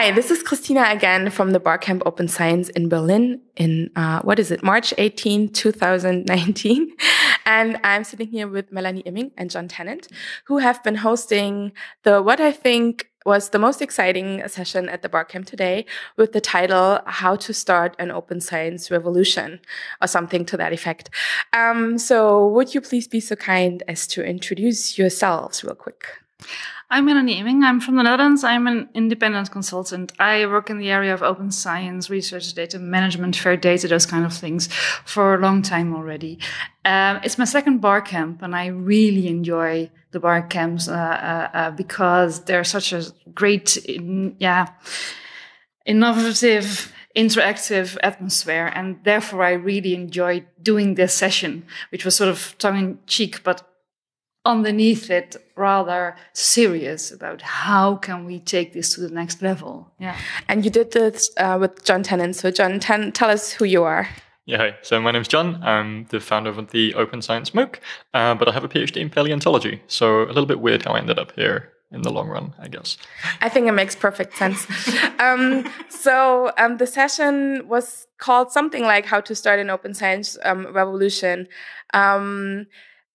Hi, this is Christina again from the Barcamp Open Science in Berlin in, uh, what is it, March 18, 2019. And I'm sitting here with Melanie Imming and Jon Tennant, who have been hosting the, what I think was the most exciting session at the Barcamp today with the title How to Start an Open Science Revolution or something to that effect. Um, so would you please be so kind as to introduce yourselves real quick? I'm Melanie Imming. I'm from the Netherlands. I'm an independent consultant. I work in the area of open science, research, data management, fair data, those kind of things for a long time already. Um, it's my second bar camp, and I really enjoy the bar camps uh, uh, uh, because they're such a great, in, yeah, innovative, interactive atmosphere, and therefore I really enjoyed doing this session, which was sort of tongue in cheek, but underneath it rather serious about how can we take this to the next level yeah and you did this uh, with jon tennant so john ten, tell us who you are yeah, hi. So my name's Jon. I'm the founder of the Open Science MOOC, uh, but I have a PhD in paleontology. So a little bit weird how I ended up here in the long run, I guess. I think it makes perfect sense. um, so um, the session was called something like "How to Start an Open Science um, Revolution."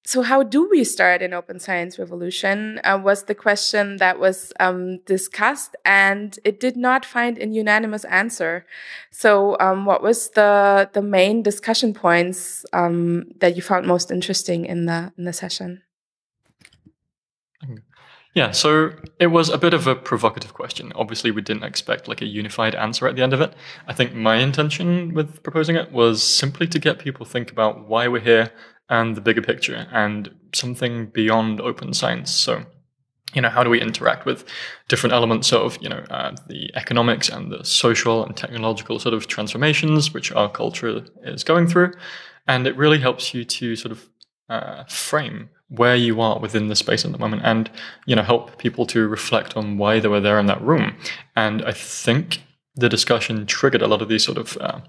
So how do we start an open science revolution uh, was the question that was um, discussed and it did not find a unanimous answer so um, what was the the main discussion points um, that you found most interesting in the in the session yeah, so it was a bit of a provocative question. Obviously, we didn't expect like a unified answer at the end of it. I think my intention with proposing it was simply to get people think about why we're here, and the bigger picture and something beyond open science. So, you know, how do we interact with different elements of, you know, uh, the economics and the social and technological sort of transformations which our culture is going through? And it really helps you to sort of uh, frame where you are within the space at the moment and, you know, help people to reflect on why they were there in that room. And I think the discussion triggered a lot of these sort of uh,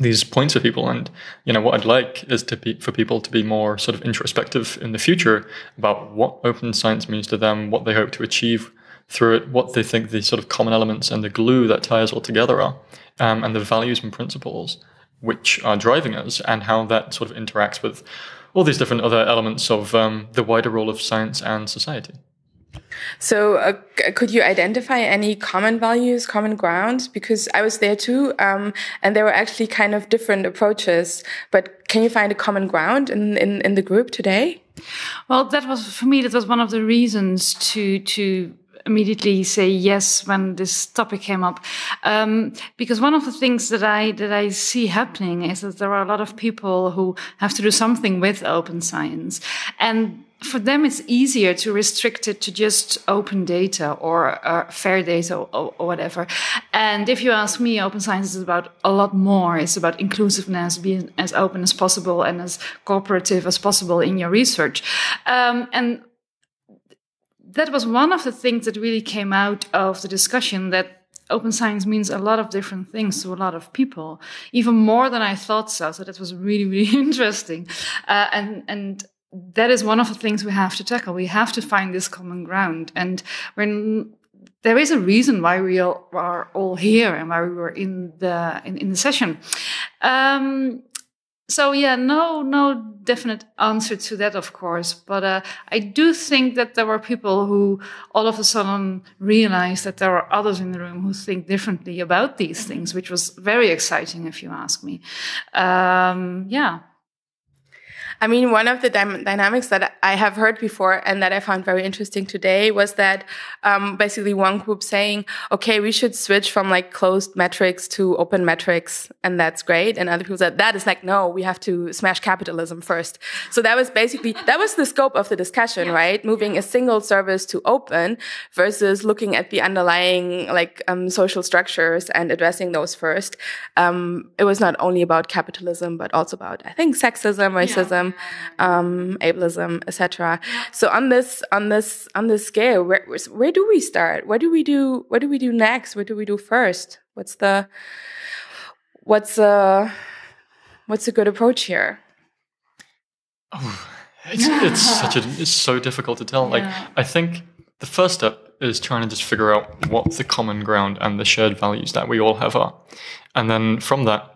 these points for people. And, you know, what I'd like is to be, for people to be more sort of introspective in the future about what open science means to them, what they hope to achieve through it, what they think the sort of common elements and the glue that ties all together are, um, and the values and principles which are driving us and how that sort of interacts with all these different other elements of um, the wider role of science and society. So, uh, could you identify any common values, common grounds? Because I was there too, um, and there were actually kind of different approaches. But can you find a common ground in, in, in the group today? Well, that was for me. That was one of the reasons to to immediately say yes when this topic came up um, because one of the things that i that i see happening is that there are a lot of people who have to do something with open science and for them, it's easier to restrict it to just open data or uh, fair data or, or, whatever. And if you ask me, open science is about a lot more. It's about inclusiveness, being as open as possible and as cooperative as possible in your research. Um, and that was one of the things that really came out of the discussion that open science means a lot of different things to a lot of people, even more than I thought so. So that was really, really interesting. Uh, and, and that is one of the things we have to tackle. We have to find this common ground. And when there is a reason why we all, are all here and why we were in the in, in the session. Um, so yeah, no, no definite answer to that, of course. But uh, I do think that there were people who all of a sudden realized that there are others in the room who think differently about these things, which was very exciting, if you ask me. Um, yeah. I mean, one of the dy dynamics that I have heard before and that I found very interesting today was that um, basically one group saying, okay, we should switch from like closed metrics to open metrics, and that's great. And other people said, that is like, no, we have to smash capitalism first. So that was basically, that was the scope of the discussion, right? Moving a single service to open versus looking at the underlying like um, social structures and addressing those first. Um, it was not only about capitalism, but also about, I think, sexism, racism, um, ableism, etc. So on this on this on this scale, where where do we start? What do we do? What do we do next? What do we do first? What's the what's uh what's a good approach here? Oh, it's it's such a it's so difficult to tell. Like I think the first step is trying to just figure out what the common ground and the shared values that we all have are. And then from that,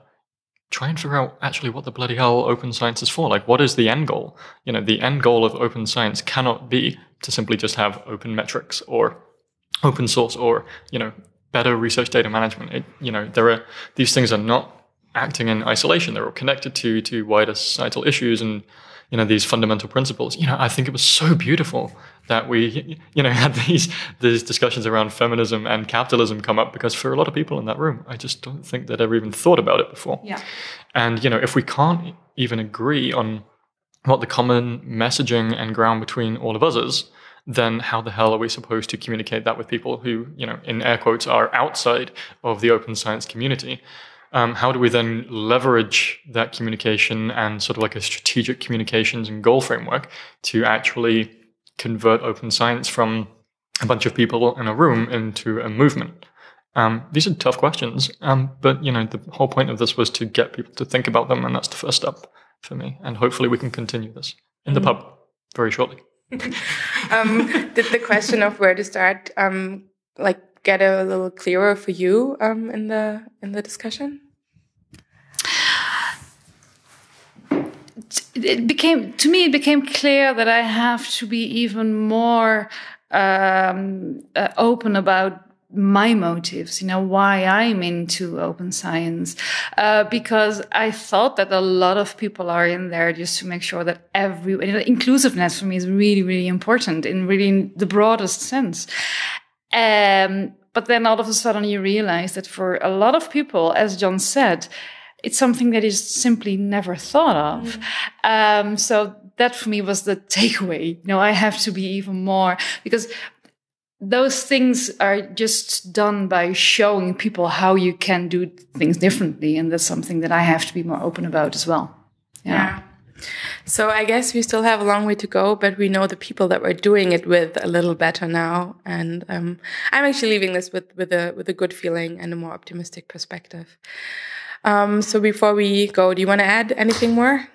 try and figure out actually what the bloody hell open science is for. Like, what is the end goal? You know, the end goal of open science cannot be to simply just have open metrics or open source or, you know, better research data management. It, you know, there are, these things are not acting in isolation. They're all connected to, to wider societal issues and, you know, these fundamental principles. You know, I think it was so beautiful that we, you know, had these these discussions around feminism and capitalism come up because for a lot of people in that room, I just don't think they'd ever even thought about it before. Yeah. And you know, if we can't even agree on what the common messaging and ground between all of us is, then how the hell are we supposed to communicate that with people who, you know, in air quotes, are outside of the open science community? Um, how do we then leverage that communication and sort of like a strategic communications and goal framework to actually convert open science from a bunch of people in a room into a movement? Um, these are tough questions, um, but you know the whole point of this was to get people to think about them, and that's the first step for me. And hopefully, we can continue this in the mm. pub very shortly. um, did the question of where to start, um, like, get a little clearer for you um, in the in the discussion? it became to me it became clear that I have to be even more um, uh, open about my motives, you know, why I'm into open science, uh, because I thought that a lot of people are in there just to make sure that every you know, inclusiveness for me is really, really important in really the broadest sense. Um, but then all of a sudden you realize that for a lot of people, as Jon said, it's something that is simply never thought of. Mm. Um, so that for me was the takeaway. You know, I have to be even more because those things are just done by showing people how you can do things differently. And that's something that I have to be more open about as well. yeah. yeah. So I guess we still have a long way to go, but we know the people that we're doing it with a little better now, and um, I'm actually leaving this with with a with a good feeling and a more optimistic perspective. Um, so before we go, do you want to add anything more?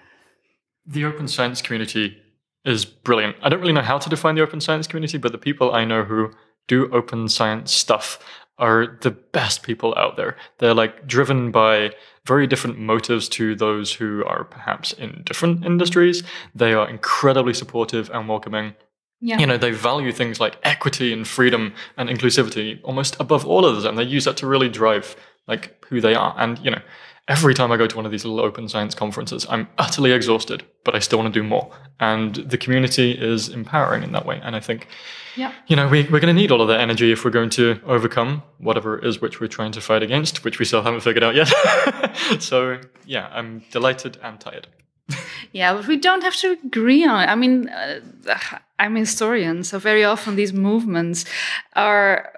The open science community is brilliant. I don't really know how to define the open science community, but the people I know who do open science stuff are the best people out there. They're like driven by very different motives to those who are perhaps in different industries. They are incredibly supportive and welcoming. Yeah. You know, they value things like equity and freedom and inclusivity almost above all others, and they use that to really drive like who they are. And, you know, every time I go to one of these little open science conferences, I'm utterly exhausted, but I still want to do more. And the community is empowering in that way. And I think, yeah. you know, we, we're going to need all of that energy if we're going to overcome whatever it is which we're trying to fight against, which we still haven't figured out yet. so, yeah, I'm delighted and tired. yeah, but we don't have to agree on it. I mean, uh, I'm a historian, so very often these movements are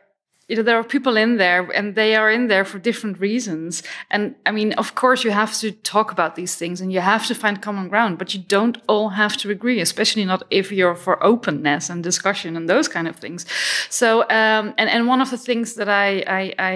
you know there are people in there and they are in there for different reasons. And i mean of course you have to talk about these things and you have to find common ground but you don't all have to agree especially not if you're for openness and discussion and those kind of things. So um, and and one of the things that i i i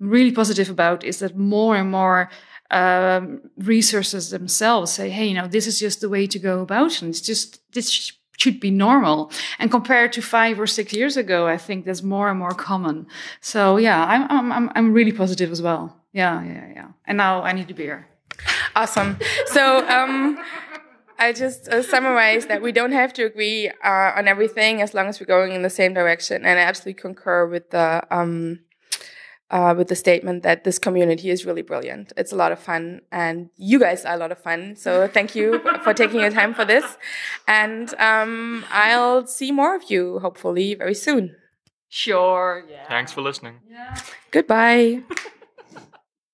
am really positive about is that more and more um, resources themselves say hey you know this is just the way to go about and it's just this should be normal. And compared to five or six years ago, I think that's more and more common. So yeah, I'm I'm I'm really positive as well. Yeah, yeah, yeah. And now I need a beer. Awesome. So um, I just uh, summarize that we don't have to agree uh, on everything as long as we're going in the same direction. And I absolutely concur with the um, uh, with the statement that this community is really brilliant. It's a lot of fun, and you guys are a lot of fun. So thank you for taking your time for this. And um, I'll see more of you hopefully very soon. Sure. Yeah. Thanks for listening. Yeah. Goodbye.